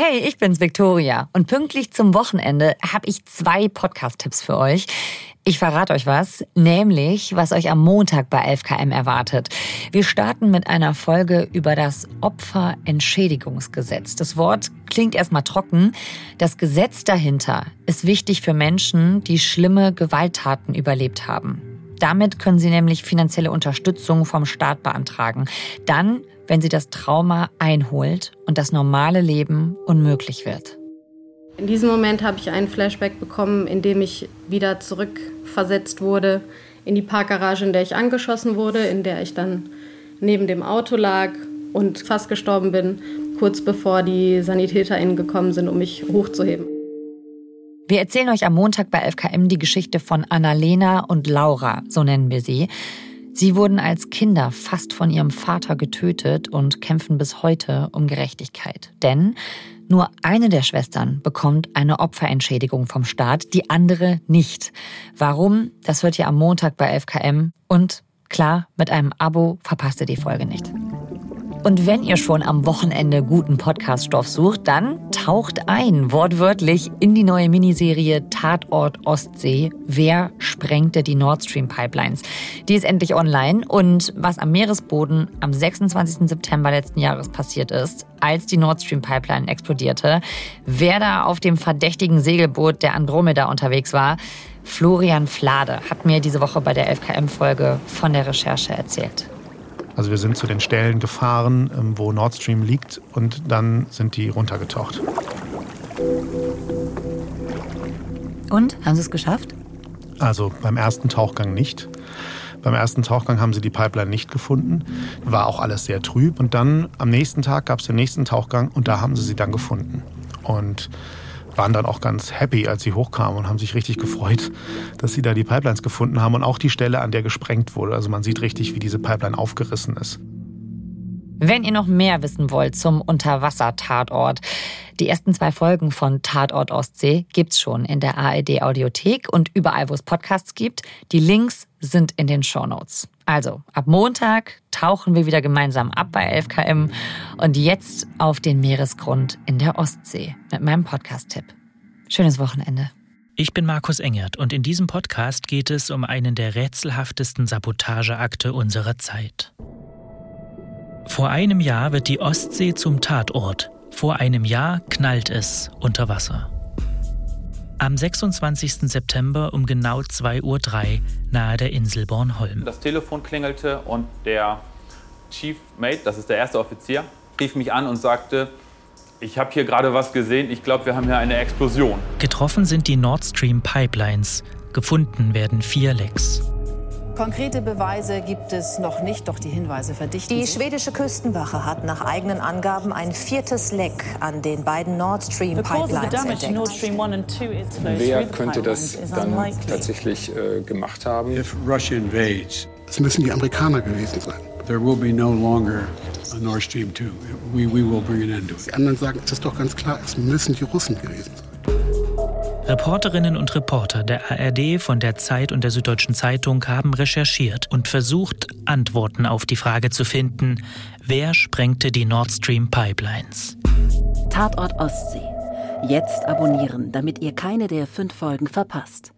Hey, ich bin's Victoria und pünktlich zum Wochenende habe ich zwei Podcast-Tipps für euch. Ich verrate euch was, nämlich was euch am Montag bei 11KM erwartet. Wir starten mit einer Folge über das Opferentschädigungsgesetz. Das Wort klingt erstmal trocken. Das Gesetz dahinter ist wichtig für Menschen, die schlimme Gewalttaten überlebt haben. Damit können sie nämlich finanzielle Unterstützung vom Staat beantragen. Dann wenn sie das Trauma einholt und das normale Leben unmöglich wird. In diesem Moment habe ich einen Flashback bekommen, in dem ich wieder zurückversetzt wurde in die Parkgarage, in der ich angeschossen wurde, in der ich dann neben dem Auto lag und fast gestorben bin, kurz bevor die SanitäterInnen gekommen sind, um mich hochzuheben. Wir erzählen euch am Montag bei FKM die Geschichte von Annalena und Laura, so nennen wir sie. Sie wurden als Kinder fast von ihrem Vater getötet und kämpfen bis heute um Gerechtigkeit. Denn nur eine der Schwestern bekommt eine Opferentschädigung vom Staat, die andere nicht. Warum? Das hört ihr am Montag bei FKM. Und klar, mit einem Abo verpasst ihr die Folge nicht. Und wenn ihr schon am Wochenende guten Podcaststoff sucht, dann taucht ein, wortwörtlich, in die neue Miniserie Tatort Ostsee. Wer sprengte die Nord Stream Pipelines? Die ist endlich online und was am Meeresboden am 26. September letzten Jahres passiert ist, als die Nord Stream Pipeline explodierte, wer da auf dem verdächtigen Segelboot der Andromeda unterwegs war, Florian Flade hat mir diese Woche bei der 11KM-Folge von der Recherche erzählt. Also wir sind zu den Stellen gefahren, ähm, wo Nord Stream liegt und dann sind die runtergetaucht. Und? Haben Sie es geschafft? Also beim ersten Tauchgang nicht. Beim ersten Tauchgang haben sie die Pipeline nicht gefunden. War auch alles sehr trüb. Und dann am nächsten Tag gab es den nächsten Tauchgang und da haben sie sie dann gefunden. Und waren dann auch ganz happy, als sie hochkamen und haben sich richtig gefreut, dass sie da die Pipelines gefunden haben und auch die Stelle, an der gesprengt wurde. Also man sieht richtig, wie diese Pipeline aufgerissen ist. Wenn ihr noch mehr wissen wollt zum Unterwasser-Tatort, die ersten zwei Folgen von Tatort Ostsee gibt's schon in der ARD Audiothek und überall, wo es Podcasts gibt. Die Links sind in den Shownotes. Also, ab Montag tauchen wir wieder gemeinsam ab bei 11KM und jetzt auf den Meeresgrund in der Ostsee mit meinem Podcast-Tipp. Schönes Wochenende. Ich bin Markus Engert und in diesem Podcast geht es um einen der rätselhaftesten Sabotageakte unserer Zeit. Vor einem Jahr wird die Ostsee zum Tatort. Vor einem Jahr knallt es unter Wasser. Am 26. September um genau 2.03 Uhr nahe der Insel Bornholm. Das Telefon klingelte und der Chief Mate, das ist der erste Offizier, rief mich an und sagte, ich habe hier gerade was gesehen, ich glaube, wir haben hier eine Explosion. Getroffen sind die Nord Stream Pipelines, gefunden werden vier Lecks. Konkrete Beweise gibt es noch nicht, doch die Hinweise verdichten Die schwedische Küstenwache hat nach eigenen Angaben ein viertes Leck an den beiden Nord Stream Pipelines entdeckt. Wer könnte das dann tatsächlich äh, gemacht haben? Es müssen die Amerikaner gewesen sein. There will be no longer Nord Stream 2. We, we will bring an end to it. Die anderen sagen, es ist doch ganz klar, es müssen die Russen gewesen sein. Reporterinnen und Reporter der ARD, von der Zeit und der Süddeutschen Zeitung haben recherchiert und versucht, Antworten auf die Frage zu finden, wer sprengte die Nord Stream Pipelines? Tatort Ostsee. Jetzt abonnieren, damit ihr keine der fünf Folgen verpasst.